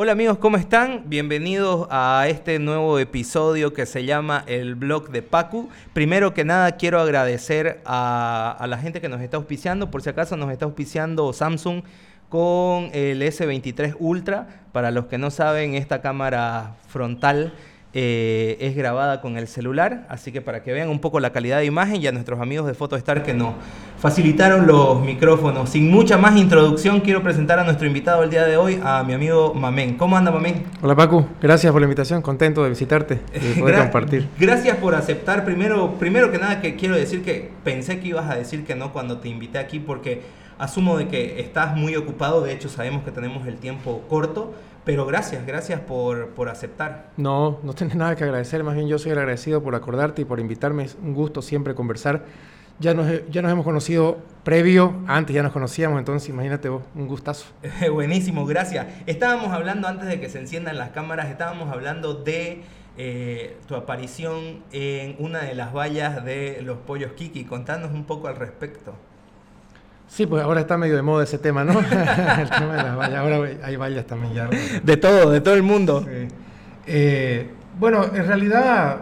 Hola amigos, ¿cómo están? Bienvenidos a este nuevo episodio que se llama El Blog de Pacu. Primero que nada quiero agradecer a, a, la gente que nos está auspiciando. Por si acaso nos está auspiciando Samsung con el S23 Ultra. Para los que no saben, esta cámara frontal eh, es grabada con el celular, así que para que vean un poco la calidad de imagen y a nuestros amigos de Photostar que nos facilitaron los micrófonos. Sin mucha más introducción, quiero presentar a nuestro invitado el día de hoy, a mi amigo Mamén. ¿Cómo anda Mamén? Hola Paco, gracias por la invitación, contento de visitarte y poder compartir. Gracias por aceptar. Primero, primero que nada que quiero decir que pensé que ibas a decir que no cuando te invité aquí porque asumo de que estás muy ocupado, de hecho sabemos que tenemos el tiempo corto pero gracias, gracias por, por, aceptar. No, no tienes nada que agradecer, más bien yo soy agradecido por acordarte y por invitarme. Es un gusto siempre conversar. Ya nos, ya nos hemos conocido previo, antes ya nos conocíamos, entonces imagínate vos, un gustazo. Buenísimo, gracias. Estábamos hablando antes de que se enciendan las cámaras, estábamos hablando de eh, tu aparición en una de las vallas de los pollos Kiki. Contanos un poco al respecto. Sí, pues ahora está medio de moda ese tema, ¿no? el tema de las vallas. Ahora hay vallas también ya. De todo, de todo el mundo. Eh, bueno, en realidad,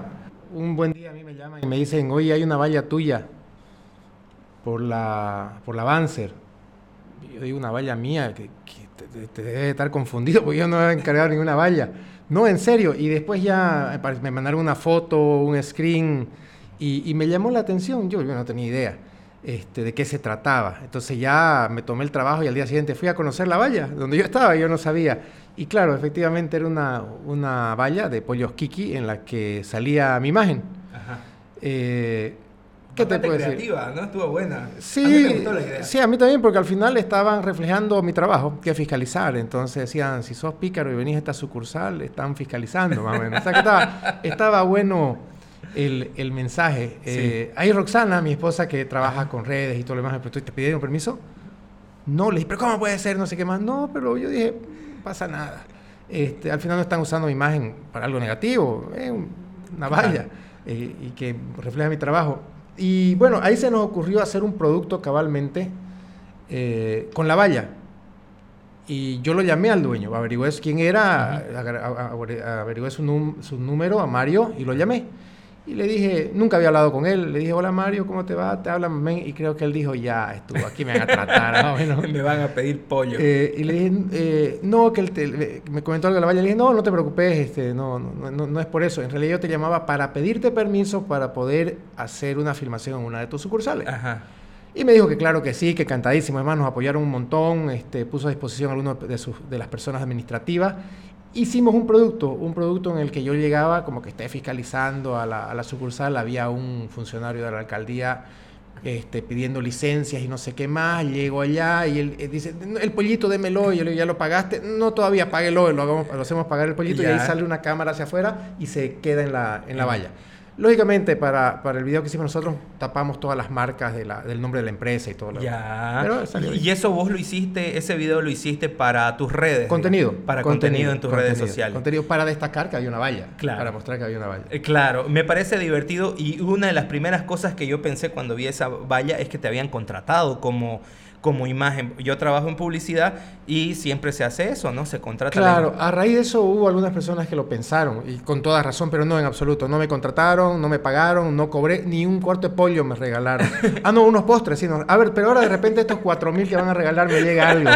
un buen día a mí me llaman y me dicen, oye, hay una valla tuya por la, por la Banzer. Yo digo, una valla mía, que, te, debe estar confundido porque yo no he encargado ninguna valla. No, en serio. Y después ya me mandaron una foto, un screen, y, y me llamó la atención. Yo, yo no tenía idea. Este, de qué se trataba. Entonces ya me tomé el trabajo y al día siguiente fui a conocer la valla, donde yo estaba, yo no sabía. Y claro, efectivamente era una, una valla de pollos Kiki en la que salía mi imagen. Ajá. Eh, ¿Qué te puedo creativa, ¿no? Estuvo buena. Sí, a mí me la idea. sí, a mí también, porque al final estaban reflejando mi trabajo, que es fiscalizar. Entonces decían, si sos pícaro y venís a esta sucursal, están fiscalizando, más o menos. O sea que estaba, estaba bueno el, el mensaje. Eh, hay Roxana, mi esposa, que trabaja con redes y todo lo demás, pero ¿te pidieron permiso? No, le dije, pero ¿cómo puede ser? No sé qué más. No, pero yo dije, pasa nada. Este, al final no están usando mi imagen para algo negativo, es una valla eh, y que refleja mi trabajo. Y bueno, ahí se nos ocurrió hacer un producto cabalmente eh, con la valla. Y yo lo llamé al dueño, averigué quién era, averigué su, su número a Mario y lo llamé. Y le dije, nunca había hablado con él, le dije, hola Mario, ¿cómo te va? Te hablan, men. Y creo que él dijo, ya estuvo, aquí me van a tratar. me van a pedir pollo. Eh, y le dije, eh, no, que él me comentó algo de la valla. Le dije, no, no te preocupes, este, no, no, no, no, es por eso. En realidad yo te llamaba para pedirte permiso para poder hacer una filmación en una de tus sucursales. Ajá. Y me dijo que claro que sí, que cantadísimo. Además nos apoyaron un montón, este, puso a disposición a algunas de, sus, de las personas administrativas hicimos un producto, un producto en el que yo llegaba como que esté fiscalizando a la, sucursal, había un funcionario de la alcaldía este, pidiendo licencias y no sé qué más, llego allá y él, dice, el pollito démelo, y yo le digo, ¿ya lo pagaste? No, todavía páguelo, lo, hagamos, lo hacemos pagar el pollito y ahí sale una cámara hacia afuera y se queda en la, en la valla. Lógicamente, para, para, el video que hicimos nosotros, tapamos todas las marcas de la, del nombre de la empresa y todo lo Ya. y eso vos lo hiciste, ese video lo hiciste para tus redes. Contenido. Para contenido, en tus redes sociales. Contenido para destacar que había una valla. Claro. Para mostrar que había una valla. Eh, claro, me parece divertido y una de las primeras cosas que yo pensé cuando vi esa valla es que te habían contratado como como imagen. Yo trabajo en publicidad y siempre se hace eso, ¿no? Se contrata. Claro, a raíz de eso hubo algunas personas que lo pensaron y con toda razón, pero no en absoluto. No me contrataron, no me pagaron, no cobré, ni un cuarto de pollo me regalaron. ah, no, unos postres, sí. A ver, pero ahora de repente estos cuatro mil que van a regalar me llega algo.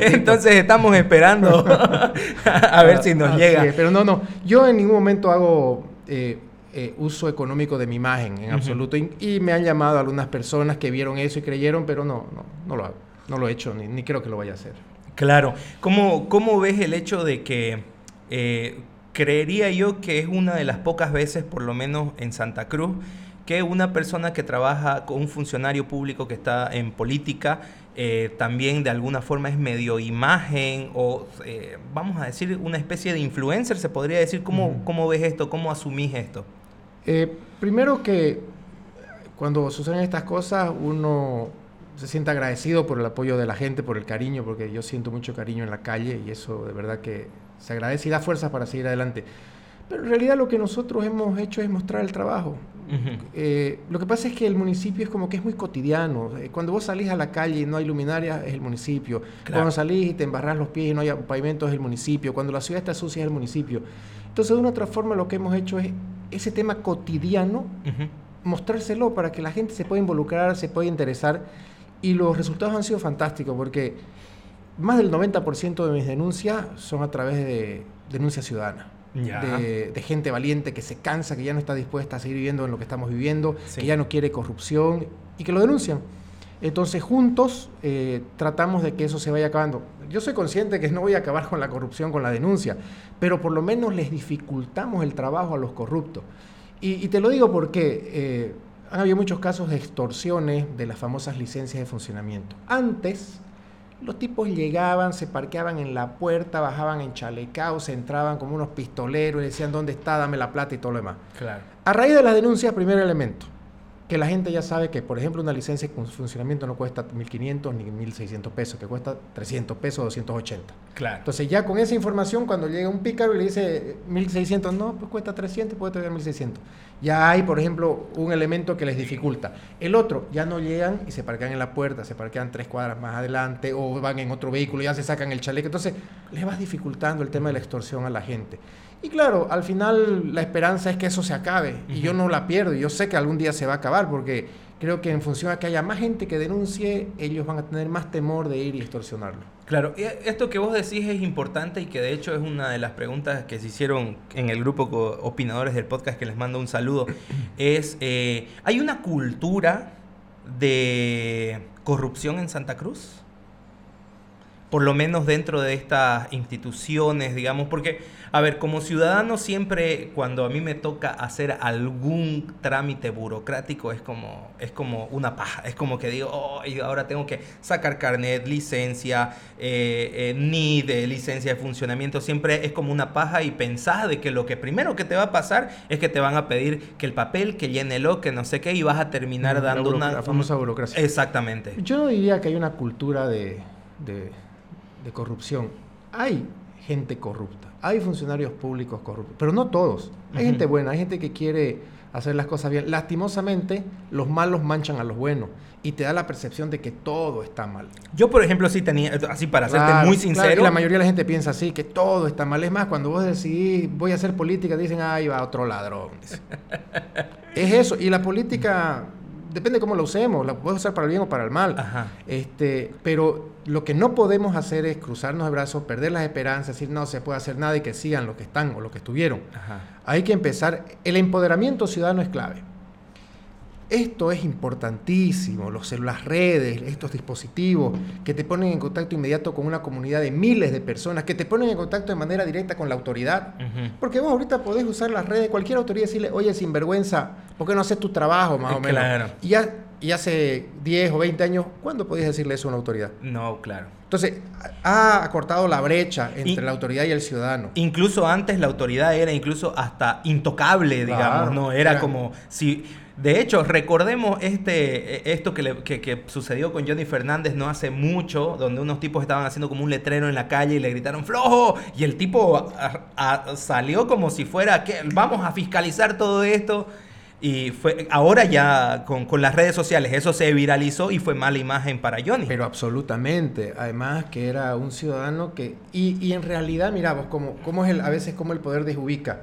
Entonces estamos esperando a ver si nos llega. pero no, no. Yo en ningún momento hago... Eh, eh, uso económico de mi imagen en absoluto. Y, me han llamado algunas personas que vieron eso y creyeron, pero no, no, no lo hago. No lo he hecho, ni, ni creo que lo vaya a hacer. Claro. ¿Cómo, cómo ves el hecho de que eh, creería yo que es una de las pocas veces, por lo menos en Santa Cruz, que una persona que trabaja con un funcionario público que está en política eh, también de alguna forma es medio imagen o vamos a decir una especie de influencer, se podría decir. ¿Cómo, ¿cómo ves esto? ¿Cómo asumís esto? Eh, primero que cuando suceden estas cosas uno se siente agradecido por el apoyo de la gente, por el cariño, porque yo siento mucho cariño en la calle y eso de verdad que se agradece y da fuerza para seguir adelante. Pero en realidad lo que nosotros hemos hecho es mostrar el trabajo. Eh, lo que pasa es que el municipio es como que es muy cotidiano. Eh, cuando vos salís a la calle y no hay luminaria, es el municipio. Cuando salís y te embarras los pies y no hay pavimento, es el municipio. Cuando la ciudad está sucia, es el municipio. Entonces, de una otra forma, lo que hemos hecho es ese tema cotidiano, mostrárselo para que la gente se pueda involucrar, se pueda interesar. Y los resultados han sido fantásticos porque más del 90% de mis denuncias son a través de denuncia ciudadana. De, gente valiente que se cansa, que ya no está dispuesta a seguir viviendo en lo que estamos viviendo, que ya no quiere corrupción y que lo denuncian. Entonces juntos eh, tratamos de que eso se vaya acabando. Yo soy consciente que no voy a acabar con la corrupción, con la denuncia, pero por lo menos les dificultamos el trabajo a los corruptos. Y, te lo digo porque eh, han habido muchos casos de extorsiones de las famosas licencias de funcionamiento. Antes, los tipos llegaban, se parqueaban en la puerta, bajaban en chalecaos, se entraban como unos pistoleros y decían, ¿dónde está? Dame la plata y todo lo demás. Claro. A raíz de las denuncias, primer elemento, que la gente ya sabe que, por ejemplo, una licencia con funcionamiento no cuesta 1.500 ni 1.600 pesos, que cuesta 300 pesos o 280. Claro. Entonces ya con esa información, cuando llega un pícaro y le dice 1.600, no, pues cuesta 300, puede tener 1.600. Ya hay, por ejemplo, un elemento que les dificulta. El otro, ya no llegan y se parquean en la puerta, se parquean tres cuadras más adelante o van en otro vehículo, ya se sacan el chaleco. Entonces, les vas dificultando el tema de la extorsión a la gente. Y claro, al final la esperanza es que eso se acabe y yo no la pierdo. Yo sé que algún día se va a acabar porque creo que en función a que haya más gente que denuncie, ellos van a tener más temor de ir y extorsionarlo. Claro, esto que vos decís es importante y que de hecho es una de las preguntas que se hicieron en el grupo opinadores del podcast que les mando un saludo. Es, eh, ¿hay una cultura de corrupción en Santa Cruz? Por lo menos dentro de estas instituciones, digamos, porque a ver, como ciudadano siempre cuando a mí me toca hacer algún trámite burocrático es como, es como una paja. Es como que digo, oh, ahora tengo que sacar carnet, licencia, eh, eh, ni de licencia de funcionamiento. Siempre es como una paja y pensás de que lo que primero que te va a pasar es que te van a pedir que el papel, que llénelo, que no sé qué, y vas a terminar mm, dando una... La famosa burocracia. Exactamente. Yo no diría que hay una cultura de, de, de corrupción. Hay gente corrupta hay funcionarios públicos corruptos, pero no todos. Hay gente buena, hay gente que quiere hacer las cosas bien. Lastimosamente, los malos manchan a los buenos y te da la percepción de que todo está mal. Yo, por ejemplo, sí tenía, así para serte muy sincero. la mayoría de la gente piensa así, que todo está mal. Es más, cuando vos decidís, voy a hacer política, dicen, ahí va otro ladrón. es eso. Y la política depende cómo lo usemos, la puedes usar para el bien o para el mal. Este, pero lo que no podemos hacer es cruzarnos de brazos, perder las esperanzas, decir no se puede hacer nada y que sigan lo que están o lo que estuvieron. Hay que empezar, el empoderamiento ciudadano es clave. Esto es importantísimo, los, las redes, estos dispositivos que te ponen en contacto inmediato con una comunidad de miles de personas, que te ponen en contacto de manera directa con la autoridad. Porque vos ahorita podés usar las redes, cualquier autoridad y decirle, oye, sinvergüenza, ¿por qué no haces tu trabajo más o menos? Y, ya, y hace 10 o 20 años, ¿cuándo podías decirle eso a una autoridad? No, claro. Entonces, ha acortado la brecha entre la autoridad y el ciudadano. Incluso antes la autoridad era incluso hasta intocable, digamos, ¿no? Era, era como si de hecho, recordemos este, e, esto que, sucedió con Johnny Fernández no hace mucho, donde unos tipos estaban haciendo como un letrero en la calle y le gritaron ¡Flojo! Y el tipo salió como si fuera que vamos a fiscalizar todo esto. Y fue ahora ya con, las redes sociales eso se viralizó y fue mala imagen para Johnny. Pero absolutamente. Además que era un ciudadano que... Y, en realidad, miramos como, como es el, a veces como el poder desubica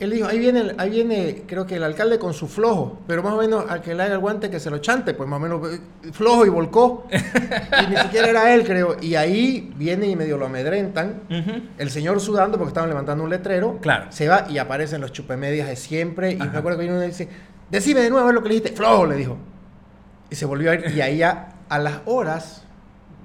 él dijo, ahí viene, ahí viene, creo que el alcalde con su flojo, pero más o menos al que le haga el guante que se lo chante, pues más o menos eh, flojo y volcó. y ni siquiera era él, creo. Y ahí viene y medio lo amedrentan. El señor sudando porque estaban levantando un letrero. Claro. Se va y aparecen los chupemedias de siempre. Y me acuerdo que uno dice, decime de nuevo a ver lo que le dijiste. Flojo, le dijo. Y se volvió a ir. Y ahí ya, a las horas,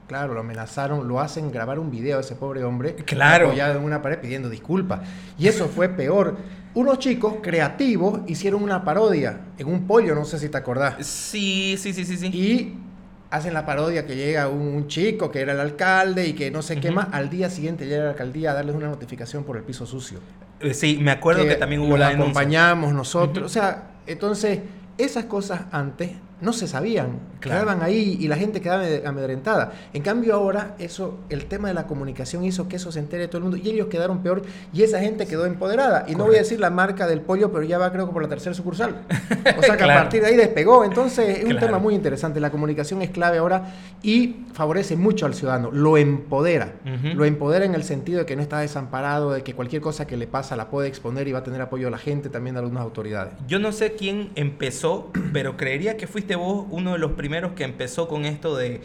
claro, lo amenazaron, lo hacen grabar un video a ese pobre hombre. Claro. Apoyado en una pared pidiendo disculpas. Y eso fue peor unos chicos creativos hicieron una parodia en un pollo, no sé si te acordás. Sí, sí, sí, sí, sí. Y hacen la parodia que llega un, chico que era el alcalde y que no sé qué más. Al día siguiente llega la alcaldía a darles una notificación por el piso sucio. Eh, sí, me acuerdo que, también hubo la acompañamos nosotros. O sea, entonces, esas cosas antes no se sabían, quedaban ahí y la gente quedaba amedrentada. En cambio ahora eso, el tema de la comunicación hizo que eso se entere todo el mundo y ellos quedaron peor y esa gente quedó empoderada. Y no voy a decir la marca del pollo, pero ya va creo que por la tercera sucursal. O sea que a partir de ahí despegó. Entonces es un tema muy interesante. La comunicación es clave ahora y favorece mucho al ciudadano, lo empodera. Lo empodera en el sentido de que no está desamparado, de que cualquier cosa que le pasa la puede exponer y va a tener apoyo de la gente, también de algunas autoridades. Yo no sé quién empezó, pero creería que fuiste vos uno de los primeros que empezó con esto de,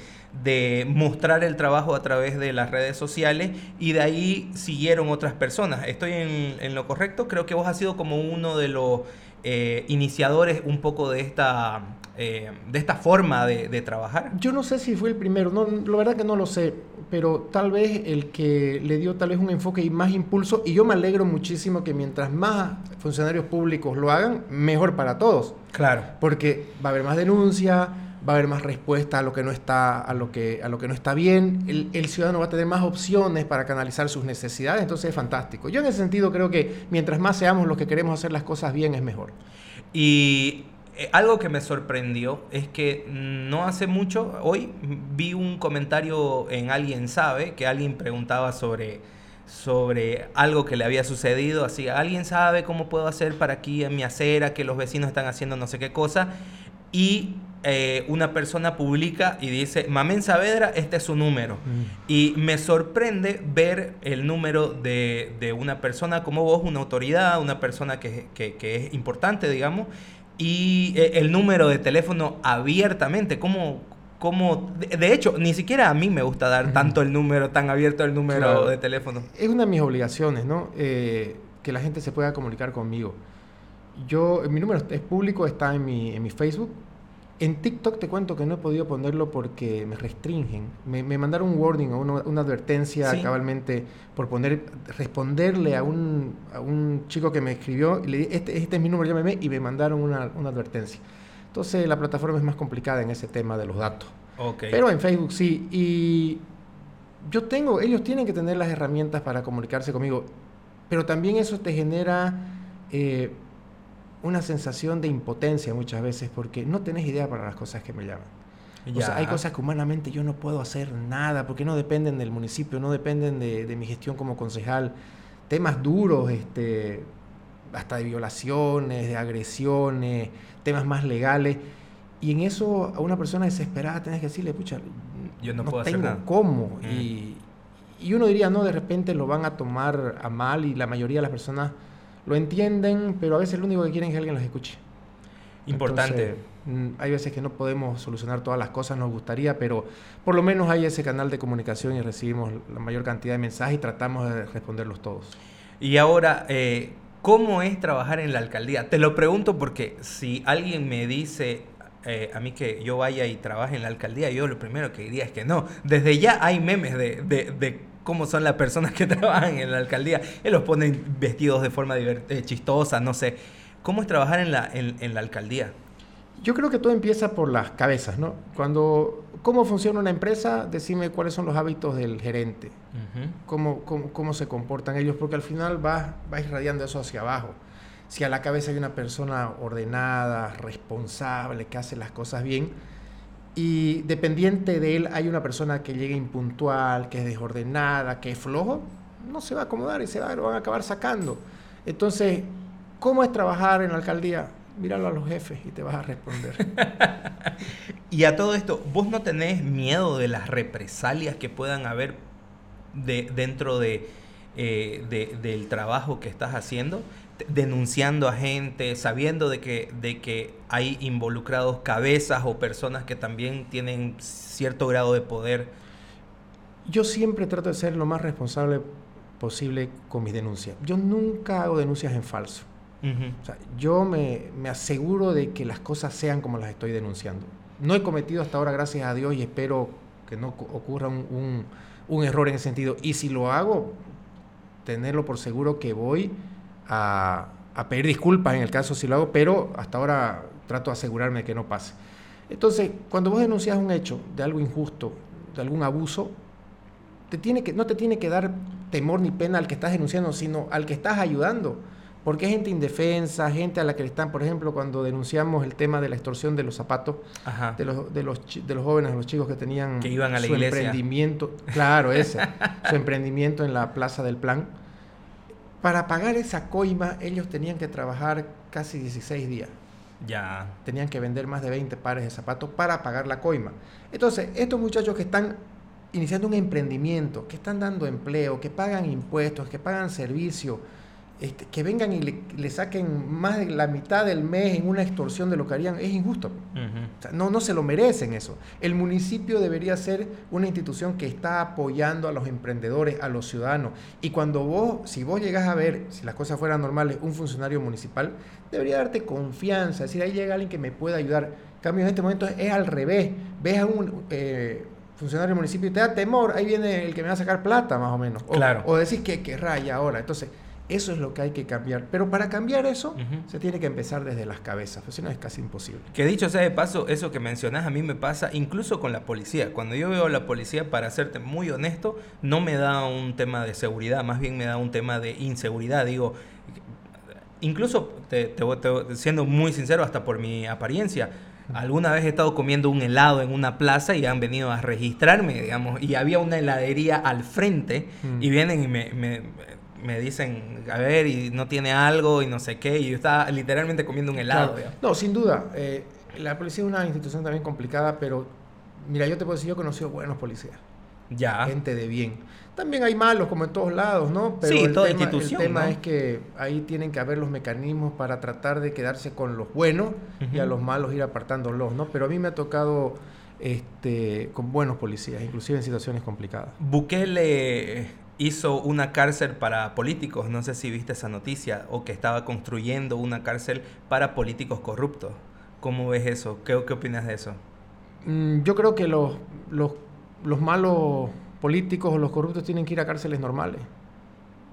mostrar el trabajo a través de las redes sociales y de ahí siguieron otras personas. ¿Estoy en, lo correcto? Creo que vos has sido como uno de los eh, iniciadores un poco de esta, eh, de esta forma de, trabajar. Yo no sé si fue el primero, no, la verdad que no lo sé, pero tal vez el que le dio tal vez un enfoque y más impulso, y yo me alegro muchísimo que mientras más funcionarios públicos lo hagan, mejor para todos. Claro. Porque va a haber más denuncia, va a haber más respuesta a lo que no está, a lo que, a lo que no está bien, el, ciudadano va a tener más opciones para canalizar sus necesidades, entonces es fantástico. Yo en ese sentido creo que mientras más seamos los que queremos hacer las cosas bien es mejor. Y eh, algo que me sorprendió es que no hace mucho, hoy vi un comentario en Alguien Sabe, que alguien preguntaba sobre, sobre algo que le había sucedido, así, ¿alguien sabe cómo puedo hacer para aquí en mi acera, que los vecinos están haciendo no sé qué cosa? Y eh, una persona publica y dice, Mamén Saavedra, este es su número. Mm. Y me sorprende ver el número de, una persona como vos, una autoridad, una persona que, es importante, digamos, y eh, el número de teléfono abiertamente. ¿Cómo, cómo de, hecho, ni siquiera a mí me gusta dar tanto el número, tan abierto el número de teléfono. Es una de mis obligaciones, ¿no? Eh, que la gente se pueda comunicar conmigo. Yo, mi número es público, está en mi, en mi Facebook, en TikTok te cuento que no he podido ponerlo porque me restringen. Me, mandaron un warning o una, advertencia cabalmente por poner, responderle a un, a un chico que me escribió y le dije, este, este es mi número, llámeme, y me mandaron una, una, advertencia. Entonces la plataforma es más complicada en ese tema de los datos. Pero en Facebook sí. Y yo tengo, ellos tienen que tener las herramientas para comunicarse conmigo, pero también eso te genera... Eh, una sensación de impotencia muchas veces porque no tenés idea para las cosas que me llaman. O sea, hay cosas que humanamente yo no puedo hacer nada porque no dependen del municipio, no dependen de, mi gestión como concejal. Temas duros, este, hasta de violaciones, de agresiones, temas más legales. Y en eso a una persona desesperada tenés que decirle, pucha, yo no, puedo tengo hacer nada. cómo. Mm. Y, y uno diría, no, de repente lo van a tomar a mal y la mayoría de las personas lo entienden, pero a veces lo único que quieren es que alguien los escuche. Importante. Mm, hay veces que no podemos solucionar todas las cosas, nos gustaría, pero por lo menos hay ese canal de comunicación y recibimos la mayor cantidad de mensajes y tratamos de responderlos todos. Y ahora, eh, ¿cómo es trabajar en la alcaldía? Te lo pregunto porque si alguien me dice eh, a mí que yo vaya y trabaje en la alcaldía, yo lo primero que diría es que no. Desde ya hay memes de, de cómo son las personas que trabajan en la alcaldía. Él los pone vestidos de forma eh, chistosa, no sé. ¿Cómo es trabajar en la, en, la alcaldía? Yo creo que todo empieza por las cabezas, ¿no? Cuando, ¿cómo funciona una empresa? Decime cuáles son los hábitos del gerente, cómo, cómo, se comportan ellos, porque al final vas va irradiando eso hacia abajo. Si a la cabeza hay una persona ordenada, responsable, que hace las cosas bien, y dependiente de él hay una persona que llegue impuntual, que es desordenada, que es flojo, no se va a acomodar y se va, lo van a acabar sacando. Entonces, ¿cómo es trabajar en la alcaldía? Míralo a los jefes y te vas a responder. y a todo esto, ¿vos no tenés miedo de las represalias que puedan haber de, dentro de, eh, del trabajo que estás haciendo? Denunciando a gente, sabiendo de que, de que hay involucrados cabezas o personas que también tienen cierto grado de poder? Yo siempre trato de ser lo más responsable posible con mis denuncias. Yo nunca hago denuncias en falso. yo me, aseguro de que las cosas sean como las estoy denunciando. No he cometido hasta ahora, gracias a Dios, y espero que no ocurra un, un error en ese sentido. Y si lo hago, tenerlo por seguro que voy a, pedir disculpas en el caso si lo hago, pero hasta ahora trato de asegurarme de que no pase. Entonces, cuando vos denuncias un hecho de algo injusto, de algún abuso, te tiene que, no te tiene que dar temor ni pena al que estás denunciando, sino al que estás ayudando. porque hay gente indefensa, gente a la que le están, por ejemplo, cuando denunciamos el tema de la extorsión de los zapatos de los, de los, de los jóvenes, los chicos que tenían que iban a la su emprendimiento, claro, ese, su emprendimiento en la Plaza del Plan. Para pagar esa coima, ellos tenían que trabajar casi 16 días. Ya. Tenían que vender más de 20 pares de zapatos para pagar la coima. Entonces, estos muchachos que están iniciando un emprendimiento, que están dando empleo, que pagan impuestos, que pagan servicios, este, que vengan y le, saquen más de la mitad del mes en una extorsión de lo que harían, es injusto. no, no se lo merecen eso. El municipio debería ser una institución que está apoyando a los emprendedores, a los ciudadanos. Y cuando vos, si vos llegás a ver, si las cosas fueran normales, un funcionario municipal, debería darte confianza, es decir, ahí llega alguien que me pueda ayudar. En cambio, en este momento es al revés. Ves a un... Eh, funcionario del municipio y te da temor, ahí viene el que me va a sacar plata, más o menos. O, claro. o decís que, que raya ahora. Entonces, eso es lo que hay que cambiar. Pero para cambiar eso, se tiene que empezar desde las cabezas, pues si no es casi imposible. Que dicho sea de paso, eso que mencionas a mí me pasa incluso con la policía. Cuando yo veo a la policía, para serte muy honesto, no me da un tema de seguridad, más bien me da un tema de inseguridad. Digo, incluso, te, siendo muy sincero, hasta por mi apariencia, Alguna vez he estado comiendo un helado en una plaza y han venido a registrarme, digamos, y había una heladería al frente y vienen y me, me dicen, a ver, y no tiene algo y no sé qué, y yo estaba literalmente comiendo un helado. No, sin duda. Eh, la policía es una institución también complicada, pero mira, yo te puedo decir, yo he conocido buenos policías. Ya. Gente de bien. También hay malos, como en todos lados, ¿no? Pero sí, toda institución. El tema es que ahí tienen que haber los mecanismos para tratar de quedarse con los buenos y a los malos ir apartándolos, ¿no? Pero a mí me ha tocado este, con buenos policías, inclusive en situaciones complicadas. Bukele hizo una cárcel para políticos, no sé si viste esa noticia, o que estaba construyendo una cárcel para políticos corruptos. ¿Cómo ves eso? ¿Qué, opinas de eso? Mm, yo creo que los, los malos políticos o los corruptos tienen que ir a cárceles normales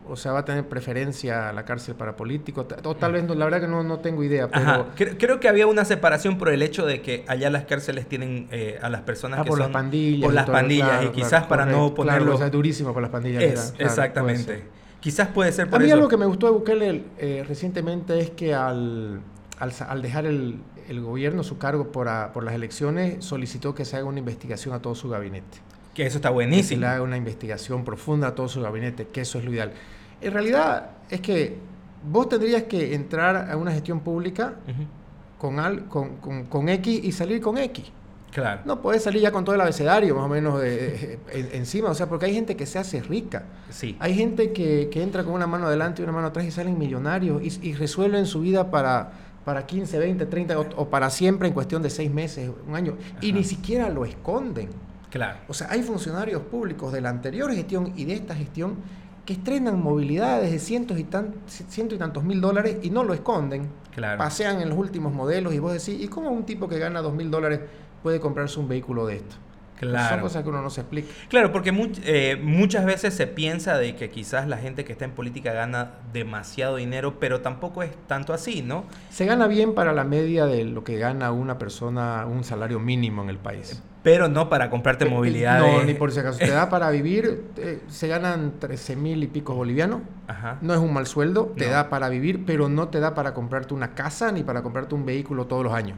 o sea, va a tener preferencia la cárcel para políticos, o tal vez, la verdad que no, no tengo idea, pero... Creo, que había una separación por el hecho de que allá las cárceles tienen eh, a las personas ah, que por las pandillas. Por las pandillas, y quizás para no ponerlo... Claro, es durísimo por las pandillas. exactamente. Quizás puede ser por A mí algo que me gustó de Bukele eh, recientemente es que al, al, dejar el, el, gobierno, su cargo por, por las elecciones, solicitó que se haga una investigación a todo su gabinete. Que eso está buenísimo. Que se le haga una investigación profunda a todo su gabinete, que eso es lo ideal. En realidad es que vos tendrías que entrar a una gestión pública con, al, con, con, X y salir con X. Claro. No puedes salir ya con todo el abecedario más o menos encima, o sea, porque hay gente que se hace rica. Sí. Hay gente que, que, entra con una mano adelante y una mano atrás y salen millonarios y, y resuelven su vida para, para 15, 20, 30 o, para siempre en cuestión de seis meses, un año. Y ni siquiera lo esconden. Claro. O sea, hay funcionarios públicos de la anterior gestión y de esta gestión que estrenan movilidades de cientos y, tan, ciento y tantos mil dólares y no lo esconden. Claro. Pasean en los últimos modelos y vos decís, ¿y cómo un tipo que gana dos mil dólares puede comprarse un vehículo de esto? Claro. Son cosas que uno no se explica. Claro, porque eh, muchas veces se piensa de que quizás la gente que está en política gana demasiado dinero, pero tampoco es tanto así, ¿no? Se gana bien para la media de lo que gana una persona, un salario mínimo en el país pero no para comprarte movilidad. No, ni por si acaso. Te da para vivir, se ganan 13 mil y pico bolivianos. Ajá. No es un mal sueldo, te da para vivir, pero no te da para comprarte una casa ni para comprarte un vehículo todos los años.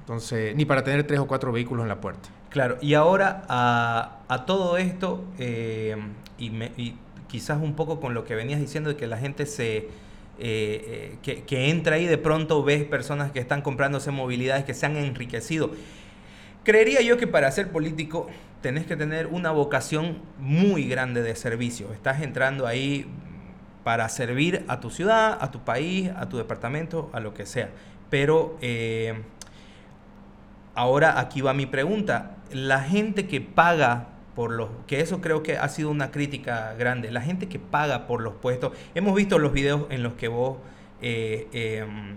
Entonces, ni para tener tres o cuatro vehículos en la puerta. Claro, y ahora a, todo esto, eh, y, quizás un poco con lo que venías diciendo de que la gente se... Eh, eh, que, que entra ahí de pronto ves personas que están comprándose movilidades que se han enriquecido. Creería yo que para ser político tenés que tener una vocación muy grande de servicio. Estás entrando ahí para servir a tu ciudad, a tu país, a tu departamento, a lo que sea. Pero eh, ahora aquí va mi pregunta. La gente que paga por los, que eso creo que ha sido una crítica grande, la gente que paga por los puestos, hemos visto los videos en los que vos eh, em,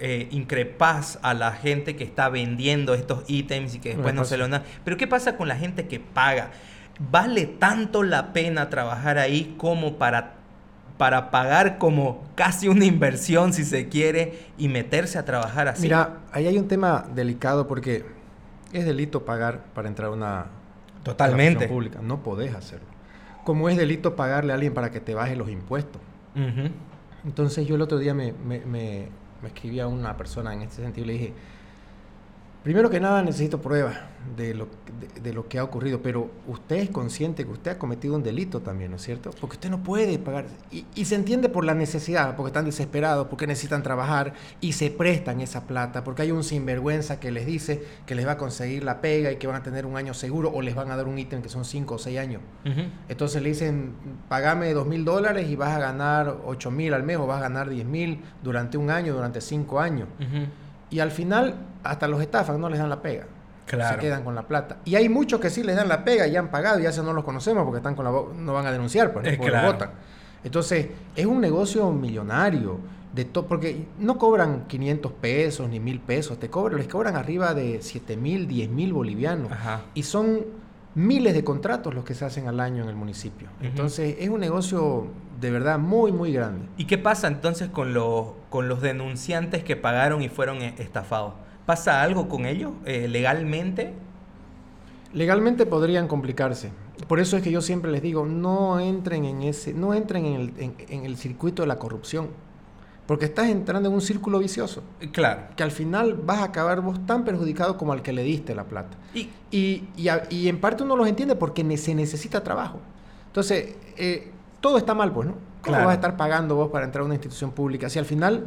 eh, increpas a la gente que está vendiendo estos ítems y que después no se lo dan. Pero ¿qué pasa con la gente que paga? ¿Vale tanto la pena trabajar ahí como para, para pagar como casi una inversión, si se quiere, y meterse a trabajar así? Mira, ahí hay un tema delicado porque es delito pagar para entrar a una, Totalmente. pública. No podés hacerlo. Como es delito pagarle a alguien para que te baje los impuestos. Entonces yo el otro día me, me, me, me escribí a una persona en este sentido y le dije, Primero que nada necesito pruebas de lo, de, lo, que ha ocurrido, pero usted es consciente que usted ha cometido un delito también, ¿no es cierto? Porque usted no puede pagar, y, se entiende por la necesidad, porque están desesperados, porque necesitan trabajar y se prestan esa plata, porque hay un sinvergüenza que les dice que les va a conseguir la pega y que van a tener un año seguro o les van a dar un ítem que son 5 o 6 años. Entonces le dicen, pagame 2 mil dólares y vas a ganar 8 mil al mes o vas a ganar 10 mil durante un año, durante 5 años. Y al final hasta los estafan, no les dan la pega. Se quedan con la plata. Y hay muchos que sí les dan la pega y han pagado y ya no los conocemos porque están con la no van a denunciar, pues, porque votan. Entonces, es un negocio millonario. De porque no cobran 500 pesos ni 1000 pesos, te cobran, les cobran arriba de 7 mil, 10 mil bolivianos. Y son miles de contratos los que se hacen al año en el municipio. Entonces, es un negocio de verdad muy, muy grande. ¿Y qué pasa entonces con, los con los denunciantes que pagaron y fueron e, estafados? ¿Pasa algo con ellos eh, legalmente? Legalmente podrían complicarse. Por eso es que yo siempre les digo, no entren en ese, no entren en el, en, el circuito de la corrupción. Porque estás entrando en un círculo vicioso. Eh, claro. Que al final vas a acabar vos tan perjudicado como al que le diste la plata. Y, y, y, en parte uno los entiende porque se necesita trabajo. Entonces, eh, todo está mal, pues, ¿no? ¿Cómo vas a estar pagando vos para entrar a una institución pública? Si al final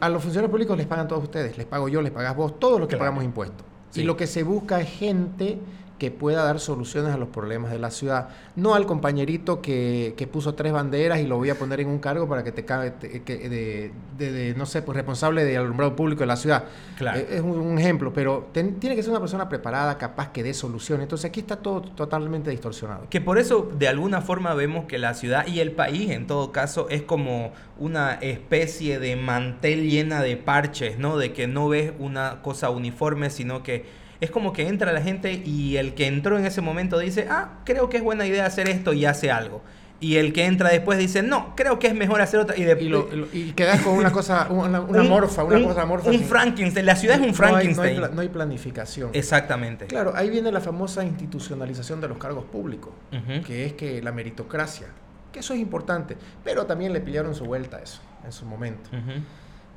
a los funcionarios públicos les pagan todos ustedes, les pago yo, les pagas vos, todos los que pagamos impuestos. Y lo que se busca es gente que pueda dar soluciones a los problemas de la ciudad. No al compañerito que, que puso tres banderas y lo voy a poner en un cargo para que te cabe de, de, no sé, pues responsable del alumbrado público de la ciudad. Claro. Eh, es un, ejemplo, pero tiene que ser una persona preparada, capaz que dé soluciones. Entonces aquí está todo totalmente distorsionado. Que por eso de alguna forma vemos que la ciudad y el país en todo caso es como una especie de mantel llena de parches, ¿no? De que no ves una cosa uniforme, sino que es como que entra la gente y el que entró en ese momento dice, ah, creo que es buena idea hacer esto y hace algo. Y el que entra después dice, no, creo que es mejor hacer otra. Y, y, quedas con una cosa, una, morfa, una cosa morfa. Un Frankenstein. La ciudad es un Frankenstein. No hay, planificación. Exactamente. Claro, ahí viene la famosa institucionalización de los cargos públicos, que es que la meritocracia, que eso es importante, pero también le pillaron su vuelta a eso en su momento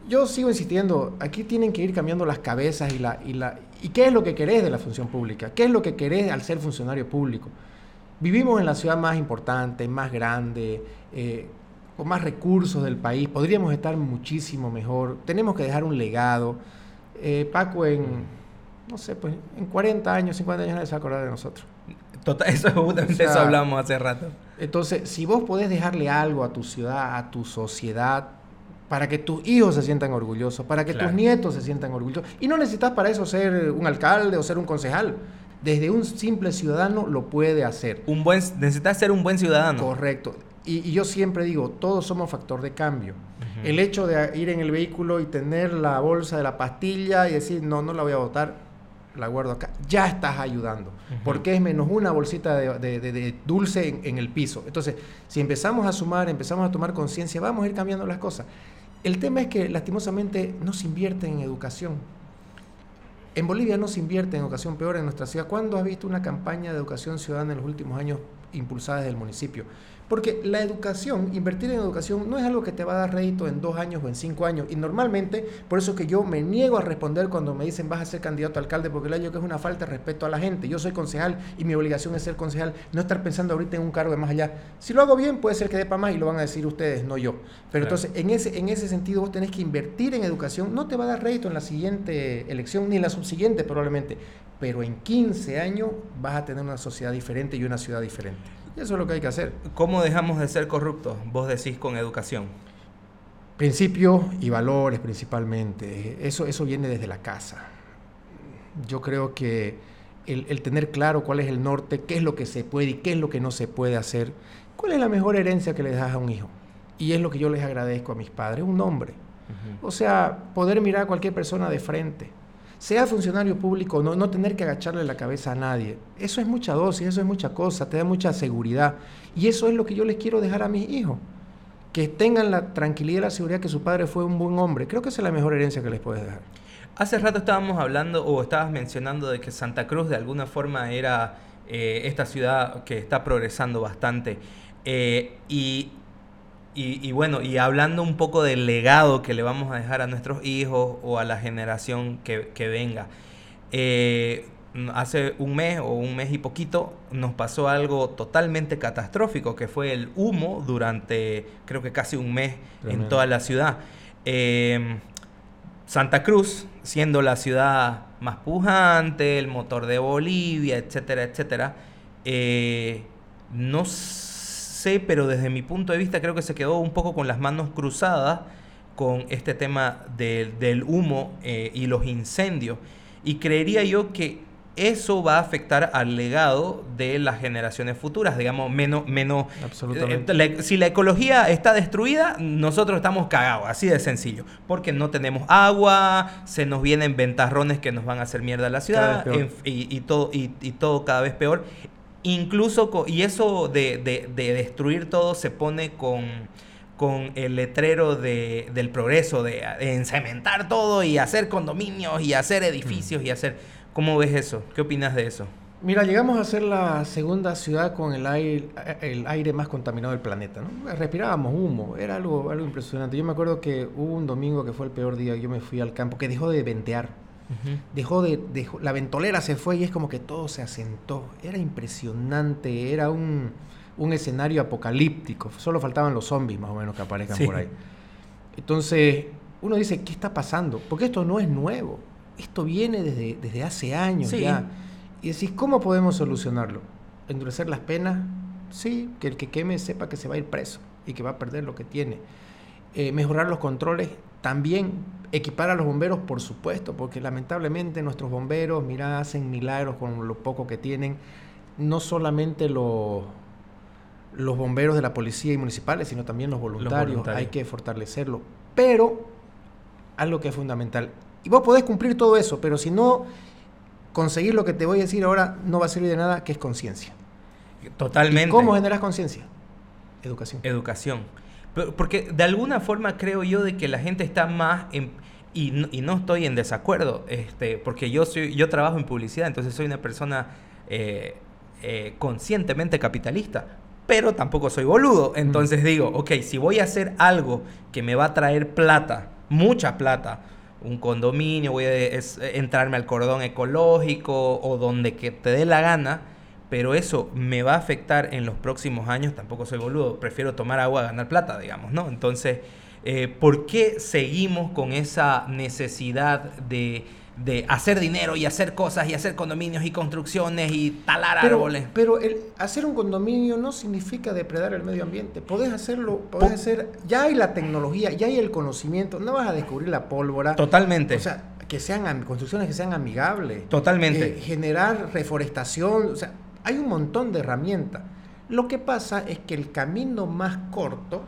yo sigo insistiendo, aquí tienen que ir cambiando las cabezas y la, y la y qué es lo que querés de la función pública, qué es lo que querés al ser funcionario público. Vivimos en la ciudad más importante, más grande, eh, con más recursos del país, podríamos estar muchísimo mejor, tenemos que dejar un legado. Eh, Paco en, no sé, pues en 40 años, 50 años nadie se va a acordar de nosotros. Total, eso, justamente eso hablamos hace rato. Entonces, si vos podés dejarle algo a tu ciudad, a tu sociedad, para que tus hijos se sientan orgullosos, para que tus nietos se sientan orgullosos. Y no necesitas para eso ser un alcalde o ser un concejal. Desde un simple ciudadano lo puede hacer. Un buen, necesitas ser un buen ciudadano. Correcto. Y, yo siempre digo, todos somos factor de cambio. El hecho de ir en el vehículo y tener la bolsa de la pastilla y decir, no, no la voy a botar, la guardo acá, ya estás ayudando. Porque es menos una bolsita de, dulce en, el piso. Entonces, si empezamos a sumar, empezamos a tomar conciencia, vamos a ir cambiando las cosas. El tema es que lastimosamente no se invierte en educación. En Bolivia no se invierte en educación, peor en nuestra ciudad. ¿Cuándo has visto una campaña de educación ciudadana en los últimos años impulsada desde el municipio? Porque la educación, invertir en educación no es algo que te va a dar rédito en dos años o en cinco años. Y normalmente, por eso que yo me niego a responder cuando me dicen vas a ser candidato a alcalde, porque le digo que es una falta de respeto a la gente. Yo soy concejal y mi obligación es ser concejal, no estar pensando ahorita en un cargo de más allá. Si lo hago bien, puede ser que dé para más y lo van a decir ustedes, no yo. Pero entonces, en ese, en ese sentido, vos tenés que invertir en educación. No te va a dar rédito en la siguiente elección, ni en la subsiguiente probablemente. Pero en 15 años vas a tener una sociedad diferente y una ciudad diferente. Eso es lo que hay que hacer. ¿Cómo dejamos de ser corruptos? Vos decís con educación. Principios y valores principalmente. Eso, eso viene desde la casa. Yo creo que el, tener claro cuál es el norte, qué es lo que se puede y qué es lo que no se puede hacer, cuál es la mejor herencia que le das a un hijo. Y es lo que yo les agradezco a mis padres, un nombre. O sea, poder mirar a cualquier persona de frente sea funcionario público, no, no tener que agacharle la cabeza a nadie. Eso es mucha dosis, eso es mucha cosa, te da mucha seguridad. Y eso es lo que yo les quiero dejar a mis hijos. Que tengan la tranquilidad y la seguridad que su padre fue un buen hombre. Creo que esa es la mejor herencia que les puedes dejar. Hace rato estábamos hablando o estabas mencionando de que Santa Cruz de alguna forma era eh, esta ciudad que está progresando bastante. Eh, y y, bueno, y hablando un poco del legado que le vamos a dejar a nuestros hijos o a la generación que, que venga. Eh, hace un mes o un mes y poquito nos pasó algo totalmente catastrófico, que fue el humo durante creo que casi un mes en toda la ciudad. Em, Santa Cruz, siendo la ciudad más pujante, el motor de Bolivia, etcétera, etcétera, eh, no sé, pero desde mi punto de vista creo que se quedó un poco con las manos cruzadas con este tema del humo eh, y los incendios. Y creería yo que eso va a afectar al legado de las generaciones futuras, digamos, menos... menos Absolutamente. Eh, si la ecología está destruida, nosotros estamos cagados, así de sencillo, porque no tenemos agua, se nos vienen ventarrones que nos van a hacer mierda a la ciudad, y, todo, y, todo cada vez peor. Incluso, y eso de, destruir todo se pone con, con el letrero de, del progreso, de, encementar todo y hacer condominios y hacer edificios y hacer... ¿Cómo ves eso? ¿Qué opinas de eso? Mira, llegamos a ser la segunda ciudad con el aire, el aire más contaminado del planeta. ¿no? Respirábamos humo, era algo, algo impresionante. Yo me acuerdo que hubo un domingo que fue el peor día, yo me fui al campo, que dejó de ventear Dejó de, la ventolera se fue y es como que todo se asentó. Era impresionante, era un, escenario apocalíptico. Solo faltaban los zombies más o menos que aparezcan por ahí. Entonces, uno dice, ¿qué está pasando? Porque esto no es nuevo. Esto viene desde, desde hace años ya. Y decís, ¿cómo podemos solucionarlo? ¿Endurecer las penas? Sí, que el que queme sepa que se va a ir preso y que va a perder lo que tiene. Eh, mejorar los controles también, equipar a los bomberos, por supuesto, porque lamentablemente nuestros bomberos, mira, hacen milagros con lo poco que tienen. No solamente los, los bomberos de la policía y municipales, sino también los voluntarios. Hay que fortalecerlo. Pero, algo que es fundamental. Y vos podés cumplir todo eso, pero si no conseguir lo que te voy a decir ahora, no va a servir de nada, que es conciencia. Totalmente. ¿Cómo generas conciencia? Educación. Educación. Porque de alguna forma creo yo de que la gente está más y, no, estoy en desacuerdo, este, porque yo soy, yo trabajo en publicidad, entonces soy una persona eh, eh, conscientemente capitalista, pero tampoco soy boludo. Entonces digo, ok, si voy a hacer algo que me va a traer plata, mucha plata, un condominio, voy a entrarme al cordón ecológico o donde que te dé la gana, pero eso me va a afectar en los próximos años, tampoco soy boludo, prefiero tomar agua a ganar plata, digamos, ¿no? Entonces, eh, ¿por qué seguimos con esa necesidad de, hacer dinero y hacer cosas y hacer condominios y construcciones y talar árboles? Pero el hacer un condominio no significa depredar el medio ambiente. Podés hacerlo, podés hacer, ya hay la tecnología, ya hay el conocimiento, no vas a descubrir la pólvora. Totalmente. O sea, que sean construcciones que sean amigables. Totalmente. Eh, generar reforestación, o sea, hay un montón de herramientas. Lo que pasa es que el camino más corto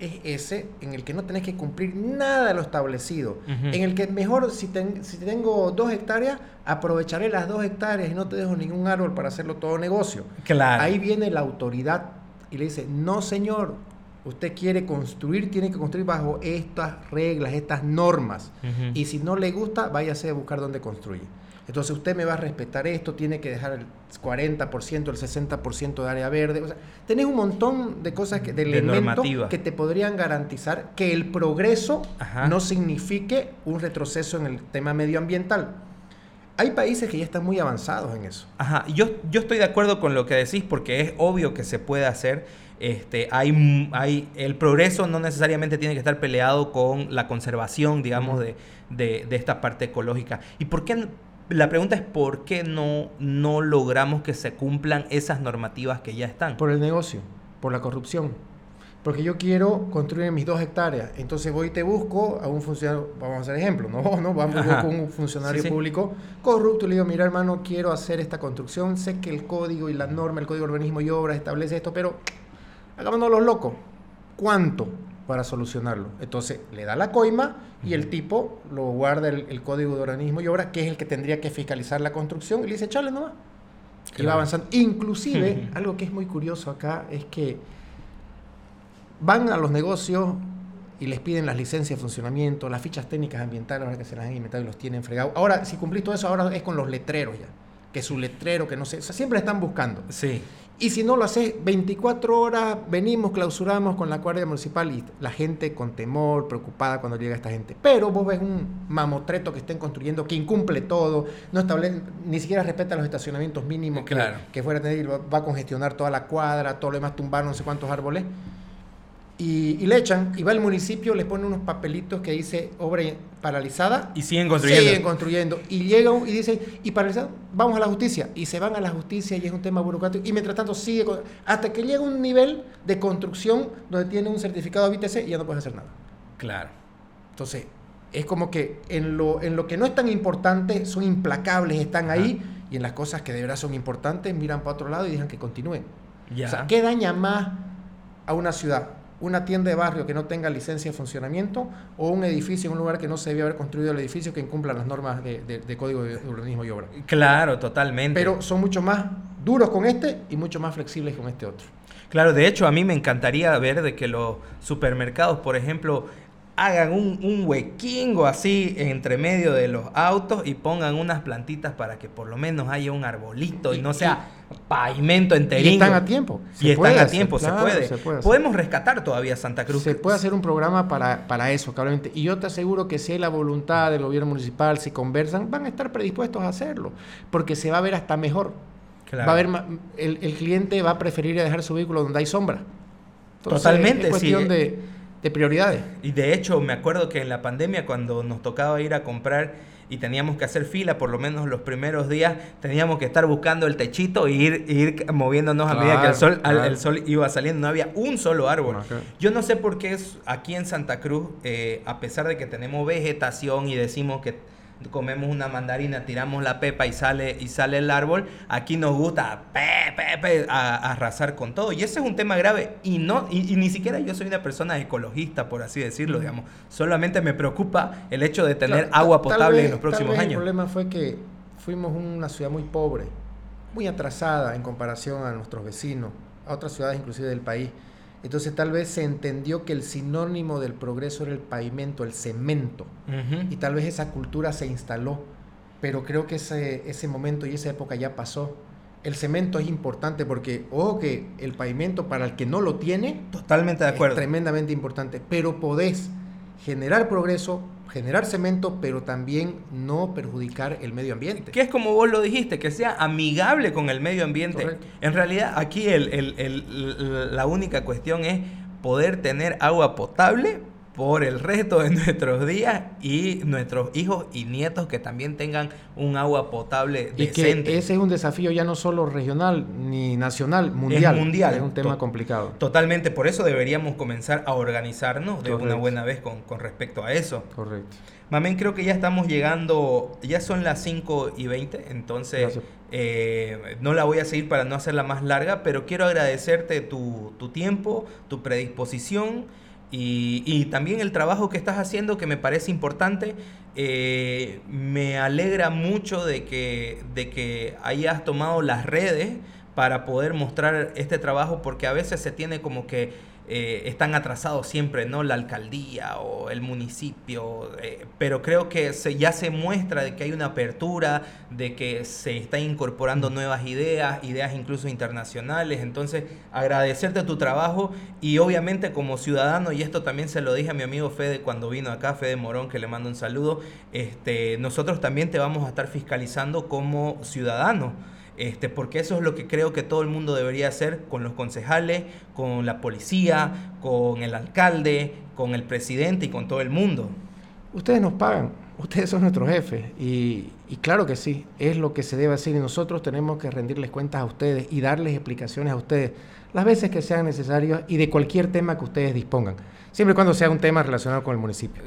es ese en el que no tenés que cumplir nada de lo establecido. En el que mejor, si, si tengo dos hectáreas, aprovecharé las dos hectáreas y no te dejo ningún árbol para hacerlo todo negocio. Claro. Ahí viene la autoridad y le dice, no señor, usted quiere construir, tiene que construir bajo estas reglas, estas normas. Y si no le gusta, váyase a buscar dónde construye. Entonces usted me va a respetar esto, tiene que dejar el 40%, el 60% de área verde. O sea, tenés un montón de cosas, que, de, elementos que te podrían garantizar que el progreso no signifique un retroceso en el tema medioambiental. Hay países que ya están muy avanzados en eso. Ajá, yo, yo estoy de acuerdo con lo que decís porque es obvio que se puede hacer. Este, hay, hay, el progreso no necesariamente tiene que estar peleado con la conservación, digamos, de, de, de, esta parte ecológica. ¿Y por qué, la pregunta es por qué no, no logramos que se cumplan esas normativas que ya están. Por el negocio, por la corrupción. Porque yo quiero construir mis dos hectáreas. Entonces voy y te busco a un funcionario, vamos a hacer ejemplo, no, no, vamos con un funcionario público corrupto y le digo, mira hermano, quiero hacer esta construcción, sé que el código y la norma, el código de urbanismo y obras establece esto, pero hagámonos los locos. ¿Cuánto? Para solucionarlo. Entonces le da la coima y el tipo lo guarda el, código de organismo y obra, que es el que tendría que fiscalizar la construcción, y le dice, chale nomás. Y va avanzando. Inclusive, algo que es muy curioso acá es que van a los negocios y les piden las licencias de funcionamiento, las fichas técnicas ambientales, ahora que se las han inventado y los tienen fregados. Ahora, si cumplís todo eso, ahora es con los letreros ya. Que su letrero, que no sé, o sea, siempre están buscando. Sí. Y si no lo haces 24 horas, venimos, clausuramos con la Guardia Municipal y la gente con temor, preocupada cuando llega esta gente. Pero vos ves un mamotreto que estén construyendo, que incumple todo, no establece, ni siquiera respeta los estacionamientos mínimos claro. que, que, fuera a tener, va a congestionar toda la cuadra, todo lo demás, tumbar no sé cuántos árboles. Y, le echan, y va al municipio, les pone unos papelitos que dice obra paralizada. Y siguen construyendo. Siguen construyendo. Y llegan y dicen, y paralizado, vamos a la justicia. Y se van a la justicia y es un tema burocrático. Y mientras tanto sigue, hasta que llega un nivel de construcción donde tiene un certificado de BTC y ya no puedes hacer nada. Claro. Entonces, es como que en lo, en lo que no es tan importante, son implacables, están ahí. Y en las cosas que de verdad son importantes, miran para otro lado y dejan que continúen. Ya. O sea, ¿qué daña más a una ciudad? Una tienda de barrio que no tenga licencia de funcionamiento o un edificio en un lugar que no se debe haber construido el edificio que incumpla las normas de, código de urbanismo y obra. Claro, totalmente. Pero son mucho más duros con este y mucho más flexibles con este otro. Claro, de hecho a mí me encantaría ver de que los supermercados, por ejemplo, hagan un, un, huequingo así entre medio de los autos y pongan unas plantitas para que por lo menos haya un arbolito y, no sea pavimento enterito. Y están a tiempo. y están a tiempo, se, puede. Podemos rescatar todavía Santa Cruz. Se puede hacer un programa para, para eso, claramente. Y yo te aseguro que si hay la voluntad del gobierno municipal, si conversan, van a estar predispuestos a hacerlo, porque se va a ver hasta mejor. Va a ver, el, el cliente va a preferir dejar su vehículo donde hay sombra. Totalmente. Es cuestión de de prioridades. Y de hecho, me acuerdo que en la pandemia, cuando nos tocaba ir a comprar y teníamos que hacer fila, por lo menos los primeros días, teníamos que estar buscando el techito e ir, ir moviéndonos a medida que el sol, el sol iba saliendo. No había un solo árbol. Yo no sé por qué es aquí en Santa Cruz, eh, a pesar de que tenemos vegetación y decimos que comemos una mandarina, tiramos la pepa y sale, y sale el árbol, aquí nos gusta pe, a, arrasar con todo. Y ese es un tema grave. Y, no, y, ni siquiera yo soy una persona ecologista, por así decirlo, digamos. Solamente me preocupa el hecho de tener agua potable en los próximos años. El problema fue que fuimos una ciudad muy pobre, muy atrasada en comparación a nuestros vecinos, a otras ciudades inclusive del país. Entonces tal vez se entendió que el sinónimo del progreso era el pavimento, el cemento. Y tal vez esa cultura se instaló. Pero creo que ese, ese momento y esa época ya pasó. El cemento es importante porque, ojo que el pavimento para el que no lo tiene, totalmente de acuerdo. Es tremendamente importante. Pero podés generar progreso generar cemento, pero también no perjudicar el medio ambiente. Que es como vos lo dijiste, que sea amigable con el medio ambiente. En realidad, aquí la única cuestión es poder tener agua potable por el resto de nuestros días y nuestros hijos y nietos que también tengan un agua potable y decente. Que ese es un desafío ya no solo regional ni nacional, mundial. Es mundial. Es un tema complicado. Totalmente, por eso deberíamos comenzar a organizarnos de una buena vez con, con, respecto a eso. Correcto. Mamén, creo que ya estamos llegando, ya son las 5 y 20, entonces eh, no la voy a seguir para no hacerla más larga, pero quiero agradecerte tu, tu tiempo, tu predisposición y, también el trabajo que estás haciendo que me parece importante. Eh, me alegra mucho de que, de que hayas tomado las redes para poder mostrar este trabajo porque a veces se tiene como que eh, están atrasados siempre, ¿no? La alcaldía o el municipio, eh, pero creo que se, ya se muestra de que hay una apertura, de que se está incorporando nuevas ideas, ideas incluso internacionales, entonces agradecerte tu trabajo y obviamente como ciudadano, y esto también se lo dije a mi amigo Fede cuando vino acá, Fede Morón, que le mando un saludo, este, nosotros también te vamos a estar fiscalizando como ciudadano. Este, porque eso es lo que creo que todo el mundo debería hacer con los concejales, con la policía, con el alcalde, con el presidente y con todo el mundo. Ustedes nos pagan, ustedes son nuestros jefes y, y claro que sí, es lo que se debe hacer y nosotros tenemos que rendirles cuentas a ustedes y darles explicaciones a ustedes las veces que sean necesarias y de cualquier tema que ustedes dispongan siempre y cuando sea un tema relacionado con el municipio.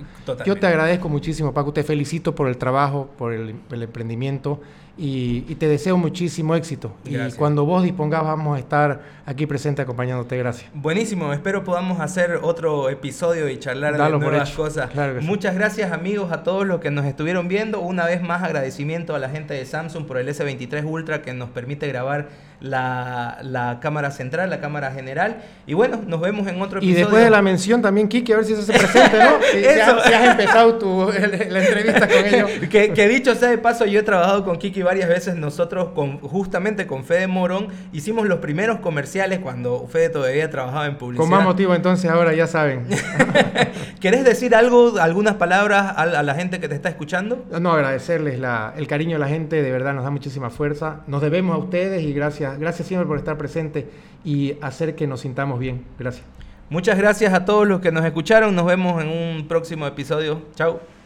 Yo te agradezco muchísimo, Paco, te felicito por el trabajo, por el, emprendimiento y, te deseo muchísimo éxito. Y cuando vos dispongas vamos a estar aquí presente acompañándote. Gracias. Buenísimo, espero podamos hacer otro episodio y charlar de nuevas cosas. Muchas gracias amigos a todos los que nos estuvieron viendo. Una vez más agradecimiento a la gente de Samsung por el S23 Ultra que nos permite grabar la, la cámara central, la cámara general. Y bueno, nos vemos en otro episodio. Y después de la mención también, Kiki, a ver si se presente, ¿no? Si, si has, si has empezado tu, la entrevista con ellos. que, que dicho sea de paso, yo he trabajado con Kiki varias veces. Nosotros, con, justamente con Fede Morón, hicimos los primeros comerciales cuando Fede todavía trabajaba en publicidad. Con más motivo, entonces, ahora ya saben. ¿Querés decir algo, algunas palabras a, a la gente que te está escuchando? No, agradecerles la, el cariño de la gente, de verdad nos da muchísima fuerza. Nos debemos a ustedes y gracias, gracias siempre por estar presente y hacer que nos sintamos bien. Gracias. Muchas gracias a todos los que nos escucharon. Nos vemos en un próximo episodio. Chao.